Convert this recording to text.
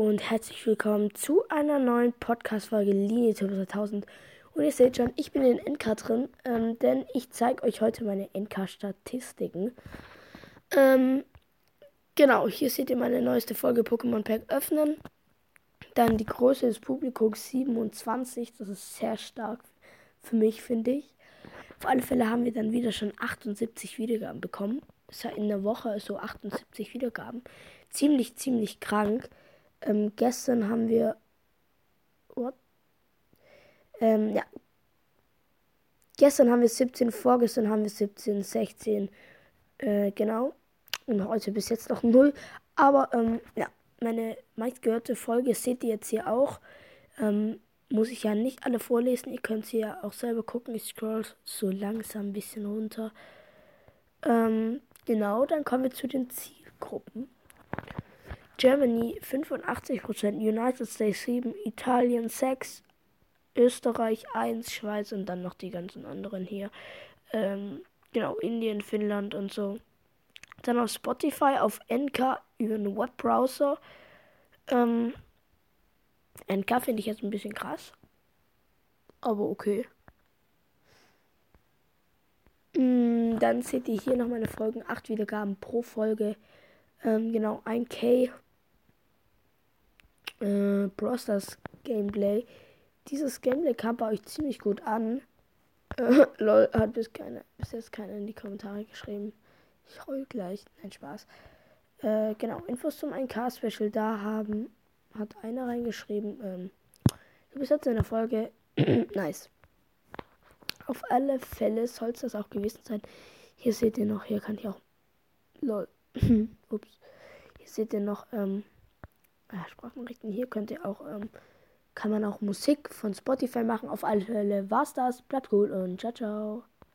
und herzlich willkommen zu einer neuen Podcast-Folge Linie 1000. Und ihr seht schon, ich bin in NK drin, ähm, denn ich zeige euch heute meine NK-Statistiken. Ähm, genau, hier seht ihr meine neueste Folge Pokémon Pack öffnen. Dann die Größe des Publikums 27, das ist sehr stark für mich, finde ich. Auf alle Fälle haben wir dann wieder schon 78 Wiedergaben bekommen. Es in der Woche so 78 Wiedergaben. Ziemlich, ziemlich krank. Ähm, gestern haben wir. What? Ähm, ja. Gestern haben wir 17, vorgestern haben wir 17, 16. Äh, genau. Und heute bis jetzt noch 0. Aber, ähm, ja. Meine meistgehörte Folge seht ihr jetzt hier auch. Ähm, muss ich ja nicht alle vorlesen. Ihr könnt sie ja auch selber gucken. Ich scroll so langsam ein bisschen runter. Ähm, genau, dann kommen wir zu den Zielgruppen. Germany 85%, United States 7, Italien 6, Österreich 1, Schweiz und dann noch die ganzen anderen hier. Ähm, genau, Indien, Finnland und so. Dann auf Spotify, auf NK über einen Webbrowser. Ähm, NK finde ich jetzt ein bisschen krass. Aber okay. Mm, dann seht ihr hier noch meine Folgen. 8 Wiedergaben pro Folge. Ähm, genau, 1K. Äh, Brosters Gameplay. Dieses Gameplay kam bei euch ziemlich gut an. Äh, lol, hat bis, keine, bis jetzt keiner in die Kommentare geschrieben. Ich heul gleich. Nein, Spaß. Äh, genau, Infos zum 1K-Special. Da haben hat einer reingeschrieben, ähm, du bist jetzt in der Folge. nice. Auf alle Fälle soll es das auch gewesen sein. Hier seht ihr noch, hier kann ich auch. Lol. Ups. Hier seht ihr noch, ähm, Sprachnachrichten. Hier könnt ihr auch, ähm, kann man auch Musik von Spotify machen. Auf alle Fälle war's das. Bleibt gut und ciao, ciao.